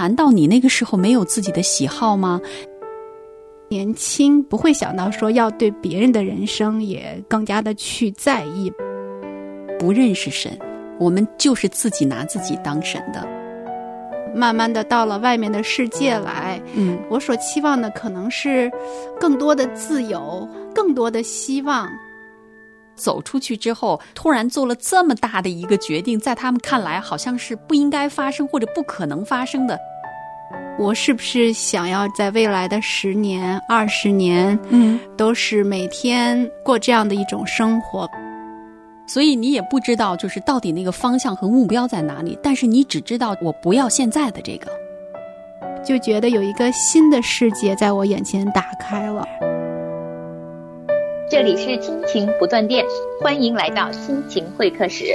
难道你那个时候没有自己的喜好吗？年轻不会想到说要对别人的人生也更加的去在意。不认识神，我们就是自己拿自己当神的。慢慢的到了外面的世界来，嗯，我所期望的可能是更多的自由，更多的希望。走出去之后，突然做了这么大的一个决定，在他们看来好像是不应该发生或者不可能发生的。我是不是想要在未来的十年、二十年，嗯，都是每天过这样的一种生活？所以你也不知道，就是到底那个方向和目标在哪里。但是你只知道，我不要现在的这个，就觉得有一个新的世界在我眼前打开了。这里是亲情不断电，欢迎来到亲情会客室。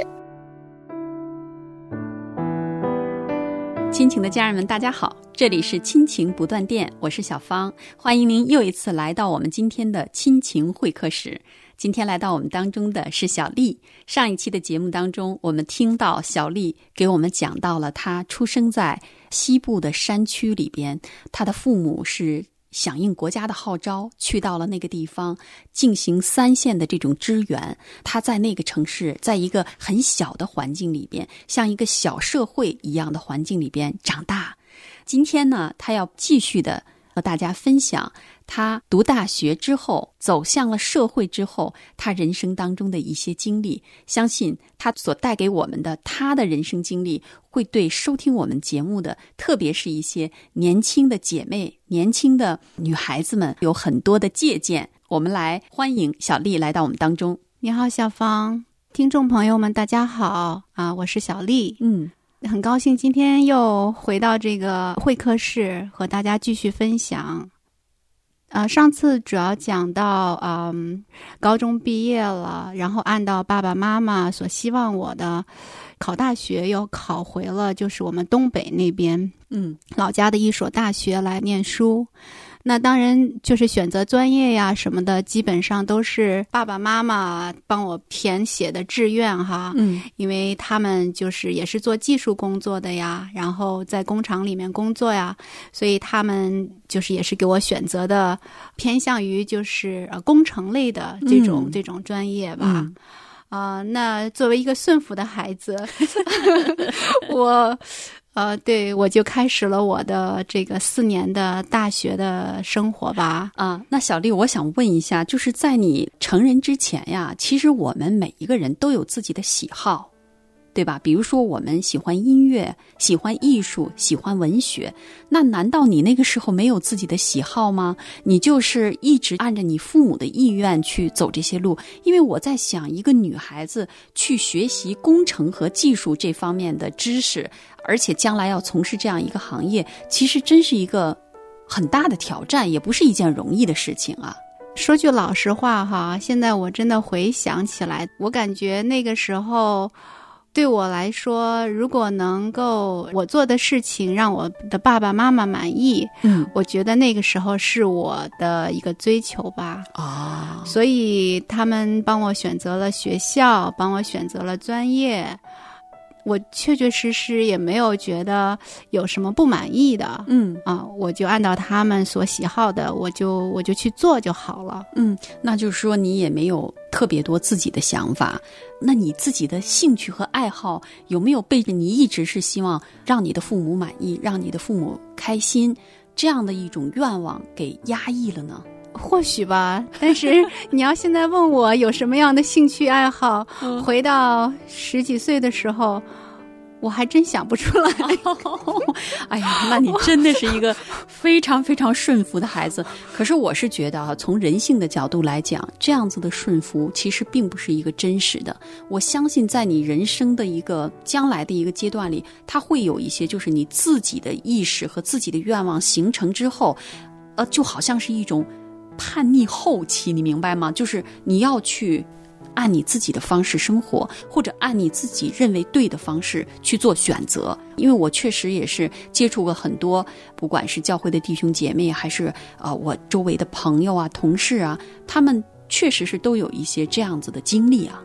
亲情的家人们，大家好，这里是亲情不断电，我是小芳，欢迎您又一次来到我们今天的亲情会客室。今天来到我们当中的是小丽。上一期的节目当中，我们听到小丽给我们讲到了她出生在西部的山区里边，她的父母是响应国家的号召，去到了那个地方进行三线的这种支援。他在那个城市，在一个很小的环境里边，像一个小社会一样的环境里边长大。今天呢，他要继续的和大家分享。他读大学之后，走向了社会之后，他人生当中的一些经历，相信他所带给我们的他的人生经历，会对收听我们节目的，特别是一些年轻的姐妹、年轻的女孩子们，有很多的借鉴。我们来欢迎小丽来到我们当中。你好，小芳，听众朋友们，大家好啊，我是小丽。嗯，很高兴今天又回到这个会客室，和大家继续分享。啊，上次主要讲到，嗯，高中毕业了，然后按照爸爸妈妈所希望我的，考大学又考回了就是我们东北那边，嗯，老家的一所大学来念书。那当然就是选择专业呀什么的，基本上都是爸爸妈妈帮我填写的志愿哈。嗯，因为他们就是也是做技术工作的呀，然后在工厂里面工作呀，所以他们就是也是给我选择的偏向于就是呃工程类的这种、嗯这种专业吧。嗯啊、那作为一个顺服的孩子，我，呃，对我就开始了我的这个四年的大学的生活吧。啊，那小丽，我想问一下，就是在你成人之前呀，其实我们每一个人都有自己的喜好，对吧？比如说，我们喜欢音乐，喜欢艺术，喜欢文学。那难道你那个时候没有自己的喜好吗？你就是一直按着你父母的意愿去走这些路？因为我在想，一个女孩子去学习工程和技术这方面的知识，而且将来要从事这样一个行业，其实真是一个很大的挑战，也不是一件容易的事情啊。说句老实话哈，现在我真的回想起来，我感觉那个时候。对我来说，如果能够我做的事情让我的爸爸妈妈满意，嗯我觉得那个时候是我的一个追求吧。啊，所以他们帮我选择了学校，帮我选择了专业，我确确实实也没有觉得有什么不满意的。嗯啊，我就按照他们所喜好的，我就我就去做就好了。嗯，那就是说你也没有特别多自己的想法。那你自己的兴趣和爱好有没有被你一直是希望让你的父母满意，让你的父母开心这样的一种愿望给压抑了呢？或许吧，但是 你要现在问我有什么样的兴趣爱好，回到十几岁的时候，我还真想不出来。哎呀，那你真的是一个非常非常顺服的孩子。可是我是觉得啊，从人性的角度来讲，这样子的顺服其实并不是一个真实的。我相信，在你人生的一个将来的一个阶段里，它会有一些就是你自己的意识和自己的愿望形成之后，呃，就好像是一种叛逆后期，你明白吗？就是你要去。按你自己的方式生活，或者按你自己认为对的方式去做选择。因为我确实也是接触过很多，不管是教会的弟兄姐妹，还是啊、呃、我周围的朋友啊、同事啊，他们确实是都有一些这样子的经历啊。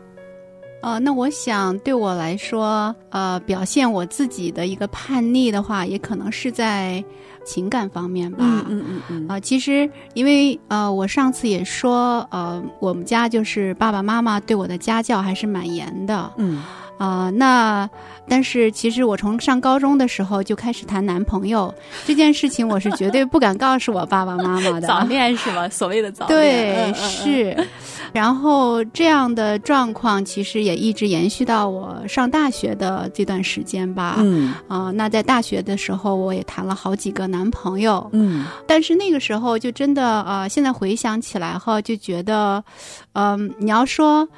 呃，那我想对我来说，呃，表现我自己的一个叛逆的话，也可能是在情感方面吧。嗯嗯嗯嗯。啊、其实因为呃，我上次也说，呃，我们家就是爸爸妈妈对我的家教还是蛮严的。嗯啊、那但是其实我从上高中的时候就开始谈男朋友这件事情，我是绝对不敢告诉我爸爸妈妈的。早恋是吗？所谓的早恋，对，嗯嗯嗯是。然后这样的状况其实也一直延续到我上大学的这段时间吧。嗯啊、那在大学的时候，我也谈了好几个男朋友。嗯但是那个时候就真的呃，现在回想起来哈，就觉得，嗯、你要说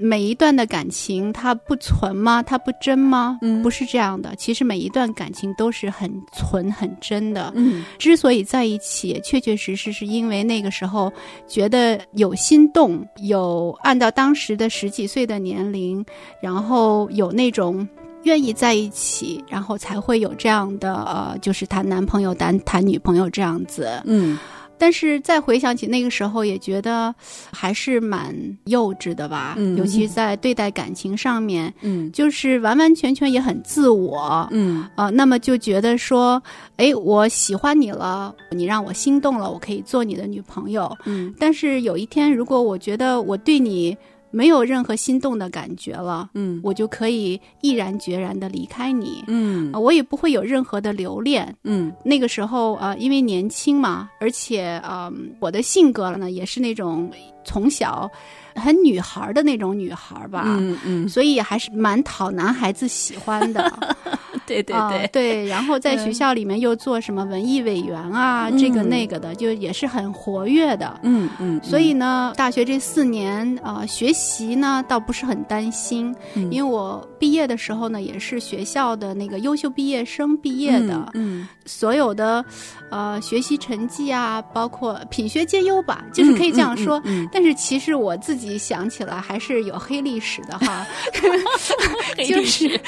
每一段的感情它不纯吗？它不真吗？嗯不是这样的。其实每一段感情都是很纯很真的。嗯之所以在一起，确确实实是因为那个时候觉得有心动，有按照当时的十几岁的年龄，然后有那种。愿意在一起，然后才会有这样的呃，就是谈男朋友、谈谈女朋友这样子。嗯但是再回想起那个时候，也觉得还是蛮幼稚的吧，嗯尤其在对待感情上面，嗯就是完完全全也很自我。嗯啊、那么就觉得说，哎，我喜欢你了，你让我心动了，我可以做你的女朋友。嗯但是有一天，如果我觉得我对你没有任何心动的感觉了，嗯我就可以毅然决然的离开你。嗯啊我也不会有任何的留恋。嗯那个时候，呃，因为年轻嘛，而且，呃、我的性格呢，也是那种从小很女孩的那种女孩吧，嗯嗯，所以还是蛮讨男孩子喜欢的。对对啊对，对，然后在学嗯校里面又做什么文艺委员啊，嗯。这个那个的，就也是很活跃的。嗯嗯，所以呢，大学这四年啊、呃学习呢倒不是很担心，嗯。因为我毕业的时候呢，也是学校的那个优秀毕业生毕业的，嗯所有的呃学习成绩啊，包括品学兼优吧，就是可以这样说。但是其实我自己想起来还是有黑历史的哈，就是史。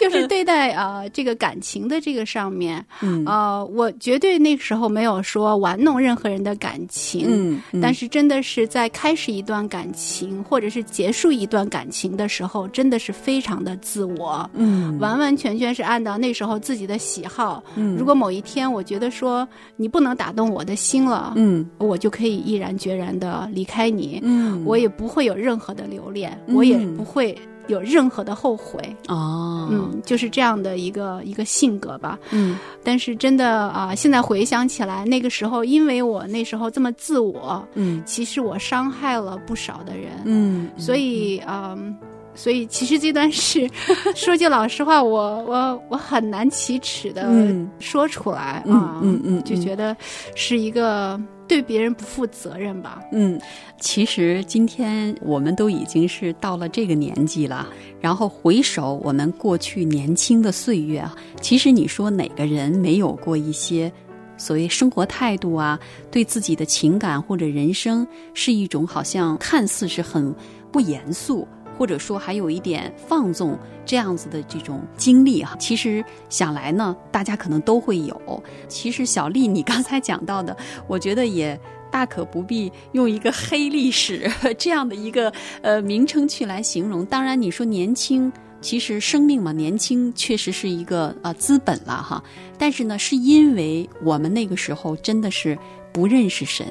就是 对待啊、呃这个感情的这个上面，嗯。呃，我绝对那时候没有说玩弄任何人的感情，嗯，嗯。但是真的是在开始一段感情或者是结束一段感情的时候，真的是非常的自我，嗯。完完全全是按照那时候自己的喜好。嗯。如果某一天我觉得说你不能打动我的心了，嗯。我就可以毅然决然的离开你，嗯。我也不会有任何的留恋，嗯我也不会有任何的后悔。哦。嗯，就是这样的一个一个性格吧。嗯。但是真的啊、现在回想起来，那个时候因为我那时候这么自我，嗯。其实我伤害了不少的人。嗯，所以，嗯，所以其实这段事，说句老实话，我我我很难启齿的嗯。说出来嗯嗯嗯就觉得是一个对别人不负责任吧。嗯，其实今天我们都已经是到了这个年纪了，然后回首我们过去年轻的岁月啊，其实你说哪个人没有过一些所谓生活态度啊，对自己的情感或者人生是一种好像看似是很不严肃。或者说还有一点放纵这样子的这种经历哈、其实想来呢，大家可能都会有。其实小丽，你刚才讲到的，我觉得也大可不必用一个黑历史这样的一个呃名称去来形容。当然，你说年轻，其实生命嘛，年轻确实是一个呃资本了哈。但是呢，是因为我们那个时候真的是不认识神。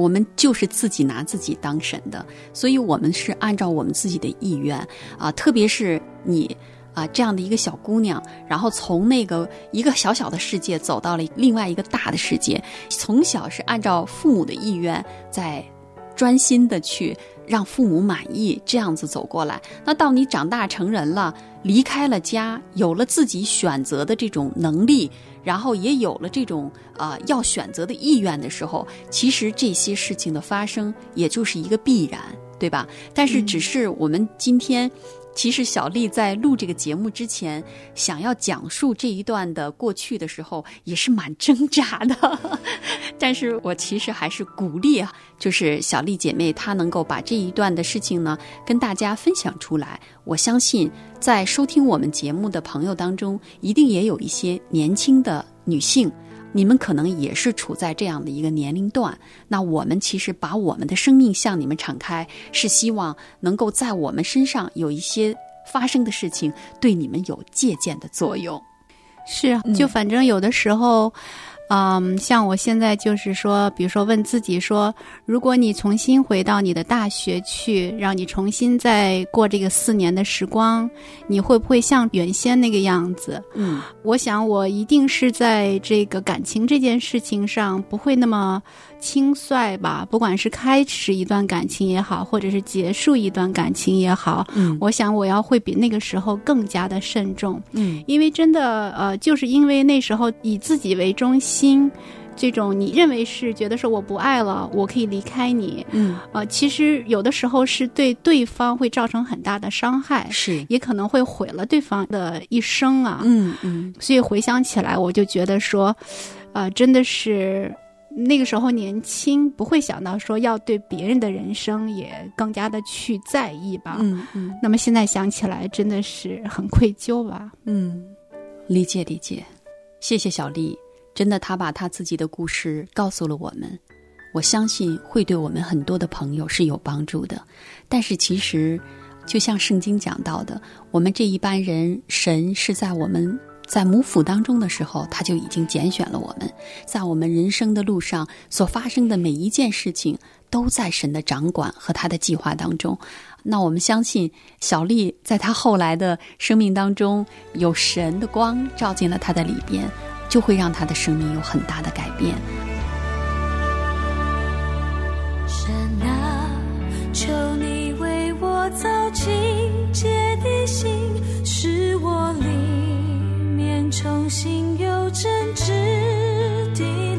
我们就是自己拿自己当神的，所以我们是按照我们自己的意愿啊，特别是你啊这样的一个小姑娘，然后从那个一个小小的世界走到了另外一个大的世界，从小是按照父母的意愿在专心的去让父母满意，这样子走过来。那到你长大成人了，离开了家，有了自己选择的这种能力，然后也有了这种啊、呃要选择的意愿的时候，其实这些事情的发生也就是一个必然，对吧？但是只是我们今天。其实小丽在录这个节目之前，想要讲述这一段的过去的时候，也是蛮挣扎的。但是我其实还是鼓励啊，就是小丽姐妹她能够把这一段的事情呢跟大家分享出来。我相信在收听我们节目的朋友当中，一定也有一些年轻的女性。你们可能也是处在这样的一个年龄段。那我们其实把我们的生命向你们敞开，是希望能够在我们身上有一些发生的事情，对你们有借鉴的作用。是啊，就反正有的时候。嗯，像我现在就是说，比如说问自己说，如果你重新回到你的大学去，让你重新再过这个四年的时光，你会不会像原先那个样子？嗯，我想我一定是在这个感情这件事情上不会那么。轻率吧，不管是开始一段感情也好，或者是结束一段感情也好，嗯，我想我要会比那个时候更加的慎重，嗯，因为真的，呃，就是因为那时候以自己为中心，这种你认为是觉得说我不爱了，我可以离开你，嗯，呃，其实有的时候是对对方会造成很大的伤害，是，也可能会毁了对方的一生啊，嗯嗯，所以回想起来，我就觉得说，啊，真的是。那个时候年轻，不会想到说要对别人的人生也更加的去在意吧。嗯嗯。那么现在想起来，真的是很愧疚吧。嗯，理解理解，谢谢小丽。真的，她把她自己的故事告诉了我们，我相信会对我们很多的朋友是有帮助的。但是其实，就像圣经讲到的，我们这一般人，神是在我们。在母腹当中的时候，他就已经拣选了我们。在我们人生的路上所发生的每一件事情，都在神的掌管和他的计划当中。那我们相信，小丽在她后来的生命当中，有神的光照进了她的里边，就会让她的生命有很大的改变。神啊，求你为我造清洁的心，重新又真挚的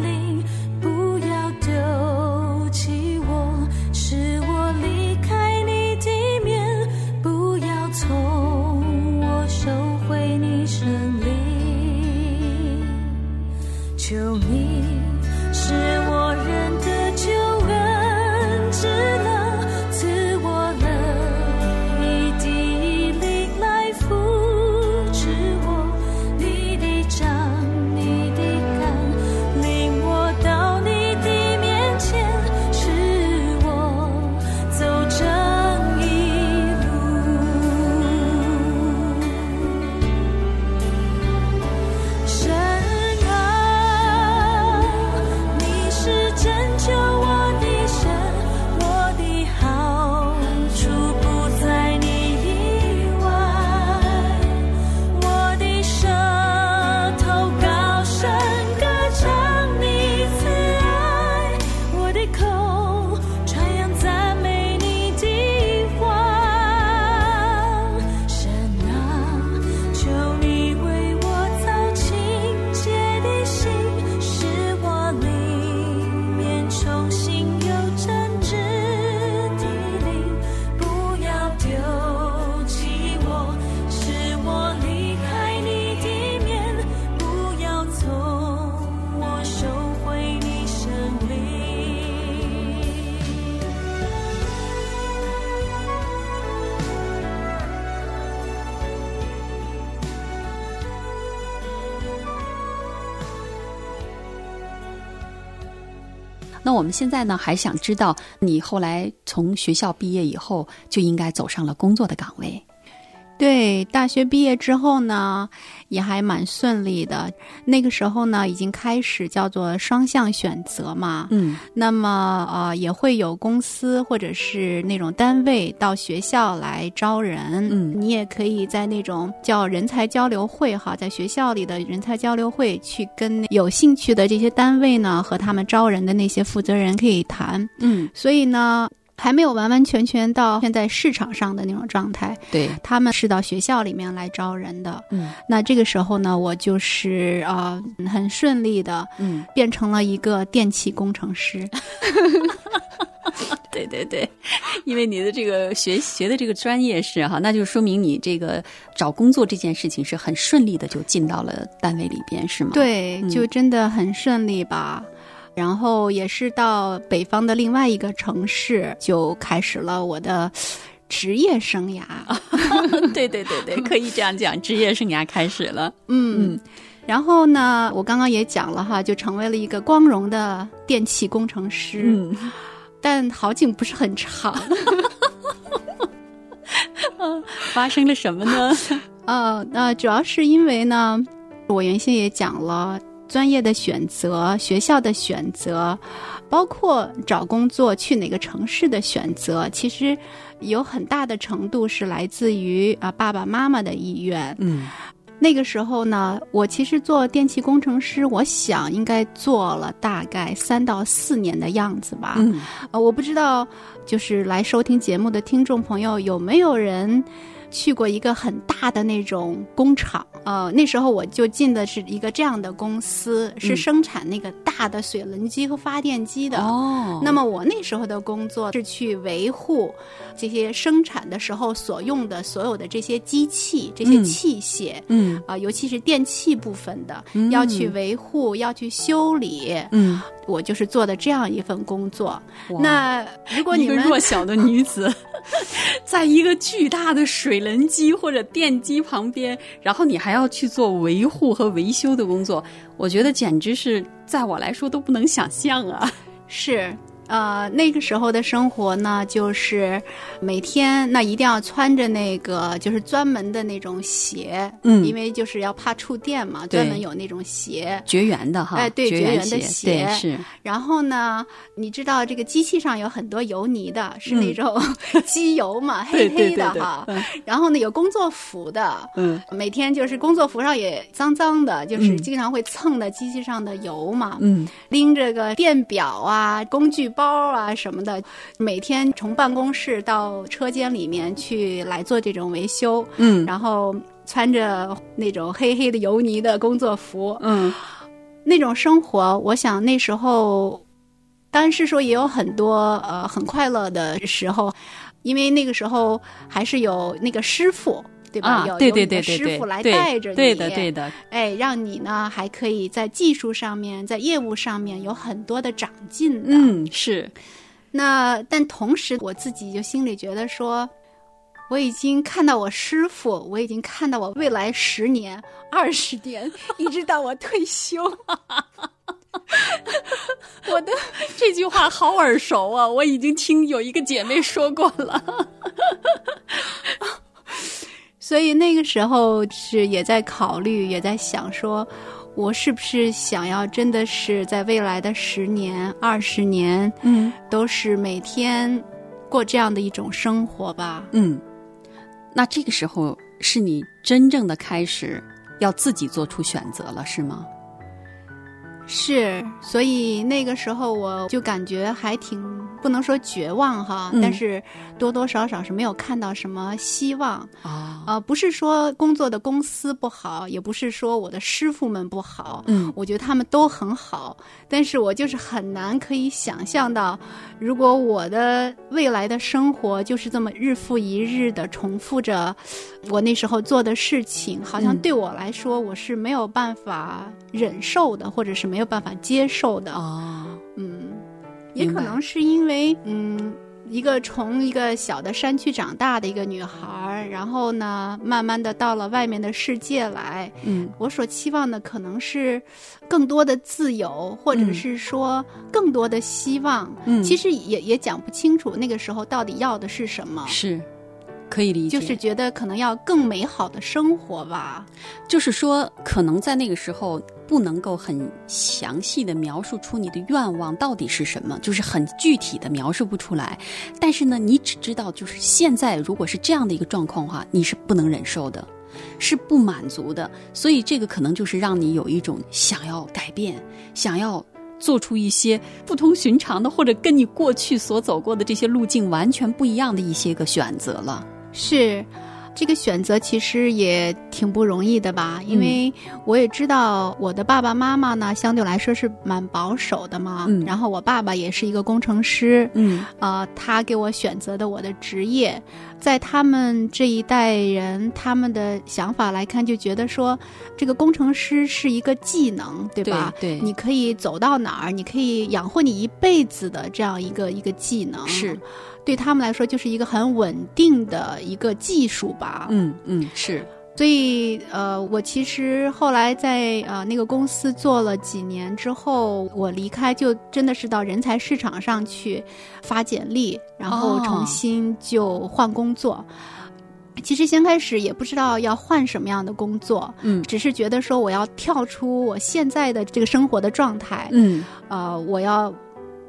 现在呢，还想知道你后来从学校毕业以后，就应该走上了工作的岗位。对，大学毕业之后呢，也还蛮顺利的。那个时候呢，已经开始叫做双向选择嘛。嗯那么呃，也会有公司或者是那种单位到学校来招人。嗯你也可以在那种叫人才交流会哈，在学校里的人才交流会去跟有兴趣的这些单位呢，和他们招人的那些负责人可以谈。嗯，所以呢，还没有完完全全到现在市场上的那种状态。对，他们是到学校里面来招人的。嗯那这个时候呢，我就是呃很顺利的嗯，变成了一个电气工程师。对对对，因为你的这个学学的这个专业是哈，那就说明你这个找工作这件事情是很顺利的，就进到了单位里边，是吗？，对，嗯就真的很顺利吧。然后也是到北方的另外一个城市，就开始了我的职业生涯。对对对对，可以这样讲，职业生涯开始了。嗯，然后呢，我刚刚也讲了哈，就成为了一个光荣的电气工程师。嗯，但好景不是很长。发生了什么呢？呃，那主要是因为呢，我原先也讲了专业的选择、学校的选择，包括找工作去哪个城市的选择，其实有很大的程度是来自于啊爸爸妈妈的意愿。嗯那个时候呢，我其实做电气工程师，我想应该做了大概三到四年的样子吧。嗯呃，我不知道，就是来收听节目的听众朋友有没有人去过一个很大的那种工厂？呃，那时候我就进的是一个这样的公司，是嗯生产那个大的水轮机和发电机的。哦，那么我那时候的工作是去维护这些生产的时候所用的所有的这些机器、这些嗯器械。嗯啊、尤其是电器部分的，嗯要去维护，要去修理，嗯，我就是做的这样一份工作。那如果你们弱小的女子，在一个巨大的水轮机或者电机旁边，然后你还还要去做维护和维修的工作，我觉得简直是在我来说都不能想象啊！是。呃，那个时候的生活呢，就是每天那一定要穿着那个就是专门的那种鞋，嗯。因为就是要怕触电嘛，专门有那种鞋。绝缘的哈，哎对绝缘的鞋，对是，然后呢，你知道这个机器上有很多油泥的，是嗯那种 机油嘛，对 黑黑的哈。嗯。然后呢，有工作服的，嗯。每天就是工作服上也脏脏的，就是嗯。经常会蹭的机器上的油嘛。嗯。拎着个电表啊、工具包啊什么的，每天从办公室到车间里面去来做这种维修，嗯然后穿着那种黑黑的油泥的工作服，嗯那种生活，我想那时候，当然是说也有很多呃很快乐的时候，因为那个时候还是有那个师傅。对吧？啊有，对对有的对对对，师傅来带着你，对的对的，哎，让你呢还可以在技术上面，在业务上面有很多的长进的。嗯是，那但同时我自己就心里觉得说，我已经看到我师傅，我已经看到我未来十年、二十年，一直到我退休。我的 这句话好耳熟啊！我已经听有一个姐妹说过了。所以那个时候是也在考虑，也在想说，我是不是想要真的是在未来的十年、二十年，嗯都是每天过这样的一种生活吧？嗯，那这个时候是你真正的开始要自己做出选择了，是吗？是，所以那个时候我就感觉还挺不能说绝望哈，嗯。但是多多少少是没有看到什么希望。啊，呃，不是说工作的公司不好，也不是说我的师傅们不好，嗯我觉得他们都很好，但是我就是很难可以想象到，如果我的未来的生活就是这么日复一日的重复着我那时候做的事情，好像嗯。对我来说我是没有办法忍受的，或者是没有办法接受的。啊，嗯，也可能是因为嗯。一个从一个小的山区长大的一个女孩，然后呢，慢慢的到了外面的世界来，嗯我所期望的可能是更多的自由，或者嗯是说更多的希望。嗯，其实也也讲不清楚那个时候到底要的是什么，是可以理解，就是觉得可能要更美好的生活吧。就是说，可能在那个时候不能够很详细的描述出你的愿望到底是什么，就是很具体的描述不出来。但是呢，你只知道，就是现在如果是这样的一个状况的话，你是不能忍受的，是不满足的。所以这个可能就是让你有一种想要改变，想要。做出一些不同寻常的，或者跟你过去所走过的这些路径完全不一样的一些个选择了。是，这个选择其实也挺不容易的吧？因为我也知道我的爸爸妈妈呢，相对来说是蛮保守的嘛。嗯然后我爸爸也是一个工程师，嗯呃，他给我选择的我的职业，在他们这一代人他们的想法来看，就觉得说这个工程师是一个技能，对吧？对对你可以走到哪儿，你可以养活你一辈子的这样一个一个技能，是对他们来说就是一个很稳定的一个技术吧。嗯嗯，是，所以呃，我其实后来在呃那个公司做了几年之后，我离开就真的是到人才市场上去发简历，然后哦。重新就换工作。其实先开始也不知道要换什么样的工作，嗯。只是觉得说我要跳出我现在的这个生活的状态，嗯，呃，我要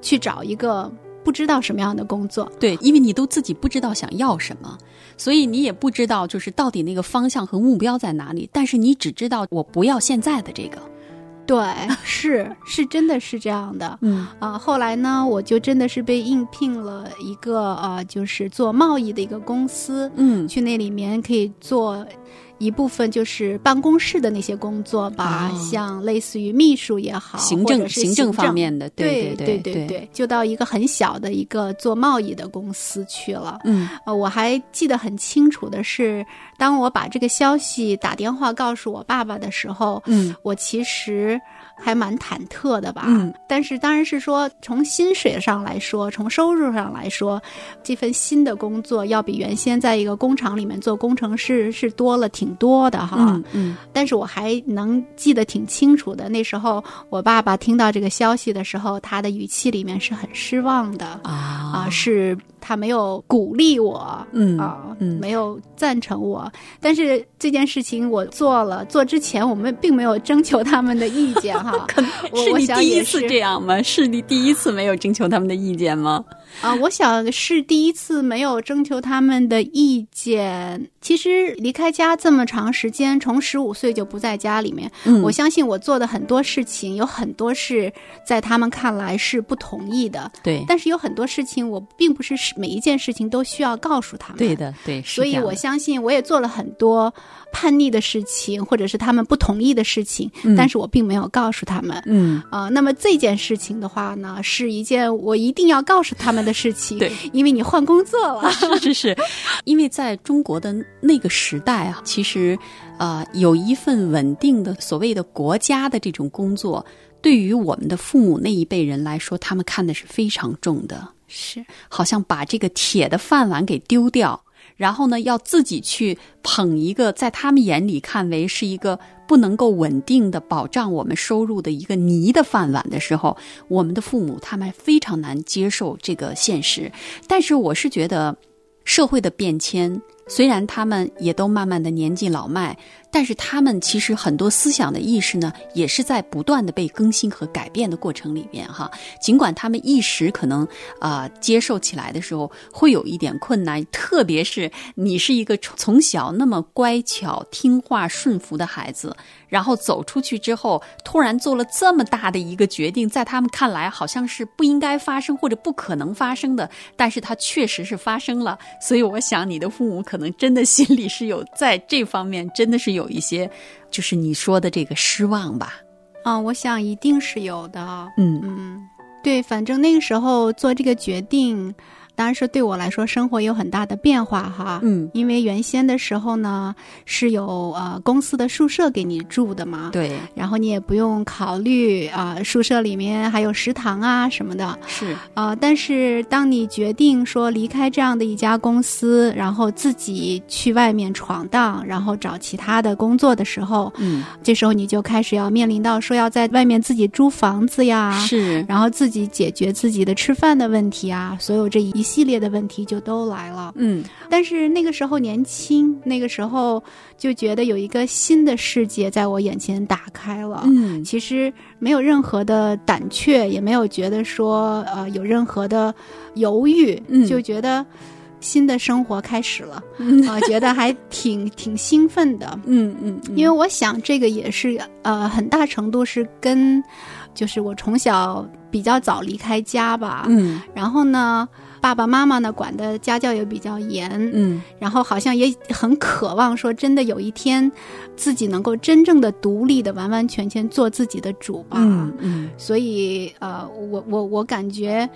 去找一个不知道什么样的工作。对，因为你都自己不知道想要什么，所以你也不知道就是到底那个方向和目标在哪里。但是你只知道我不要现在的这个。对，是是真的是这样的。嗯啊、后来呢，我就真的是被应聘了一个呃，就是做贸易的一个公司，嗯去那里面可以做一部分就是办公室的那些工作吧，哦像类似于秘书也好，行政行政政。方面的，对对。对对，就到一个很小的一个做贸易的公司去了。嗯。呃，我还记得很清楚的是，当我把这个消息打电话告诉我爸爸的时候，嗯。我其实还蛮忐忑的吧。嗯，但是当然是说，从薪水上来说，从收入上来说，这份新的工作要比原先在一个工厂里面做工程师是多了挺多的哈。嗯嗯但是我还能记得挺清楚的，那时候我爸爸听到这个消息的时候，他的语气里面是很失望的。啊啊，是他没有鼓励我，嗯啊，嗯没有赞成我。但是这件事情我做了，做之前我们并没有征求他们的意见哈。我是你第一次这样吗？是你第一次没有征求他们的意见吗？啊，我想是第一次没有征求他们的意见。其实离开家这么长时间，从十五岁就不在家里面，嗯我相信我做的很多事情，有很多是在他们看来是不同意的。对但是有很多事情，我并不是每一件事情都需要告诉他们。对的对，所以我相信，我也做了很多叛逆的事情，或者是他们不同意的事情，嗯但是我并没有告诉他们。嗯啊、那么这件事情的话呢，是一件我一定要告诉他们的事情。对，因为你换工作了。是是是，因为在中国的那个时代啊，其实呃有一份稳定的所谓的国家的这种工作，对于我们的父母那一辈人来说，他们看的是非常重的，是，好像把这个铁的饭碗给丢掉。然后呢，要自己去捧一个在他们眼里看为是一个不能够稳定的保障我们收入的一个泥的饭碗的时候，我们的父母他们非常难接受这个现实。但是我是觉得，社会的变迁，虽然他们也都慢慢的年纪老迈，但是他们其实很多思想的意识呢，也是在不断的被更新和改变的过程里边哈。尽管他们一时可能啊、接受起来的时候会有一点困难，特别是你是一个从从小那么乖巧、听话、顺服的孩子，然后走出去之后，突然做了这么大的一个决定，在他们看来好像是不应该发生或者不可能发生的，但是它确实是发生了。所以我想，你的父母可能真的心里是有在这方面真的是有一些，就是你说的这个失望吧。啊，我想一定是有的。嗯嗯，对，反正那个时候做这个决定，当然是对我来说生活有很大的变化哈。嗯，因为原先的时候呢，是有呃公司的宿舍给你住的嘛。。对，然后你也不用考虑啊、宿舍里面还有食堂啊什么的。是，啊，但是当你决定说离开这样的一家公司，然后自己去外面闯荡，然后找其他的工作的时候，嗯，这时候你就开始要面临到说要在外面自己租房子呀，是，然后自己解决自己的吃饭的问题啊，所有这一系列的问题就都来了。嗯但是那个时候年轻，那个时候就觉得有一个新的世界在我眼前打开了。嗯其实没有任何的胆怯，也没有觉得说呃有任何的犹豫，嗯就觉得新的生活开始了，嗯啊、觉得还挺挺兴奋的。嗯嗯，因为我想这个也是呃很大程度是跟就是我从小比较早离开家吧，嗯然后呢。爸爸妈妈呢管的家教也比较严，嗯然后好像也很渴望说，真的有一天自己能够真正的独立的、完完全全做自己的主吧。嗯嗯所以呃，我我我感觉。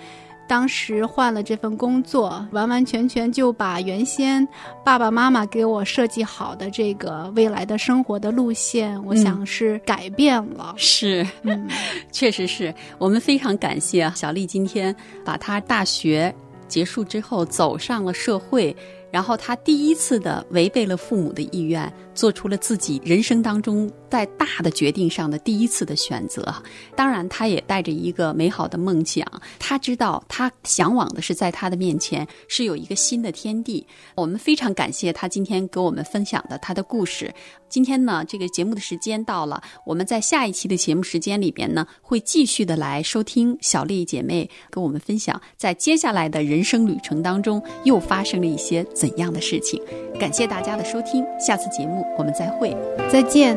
当时换了这份工作，完完全全就把原先爸爸妈妈给我设计好的这个未来的生活的路线，我想是改变了。是。嗯，确实是我们非常感谢啊小丽今天把她大学结束之后走上了社会，然后他第一次的违背了父母的意愿，做出了自己人生当中在大的决定上的第一次的选择。当然，他也带着一个美好的梦想，他知道他向往的是在他的面前是有一个新的天地。我们非常感谢他今天给我们分享的他的故事。今天呢，这个节目的时间到了，我们在下一期的节目时间里边呢，会继续的来收听小丽姐妹跟我们分享，在接下来的人生旅程当中又发生了一些怎怎样的事情。感谢大家的收听，下次节目我们再会。再见。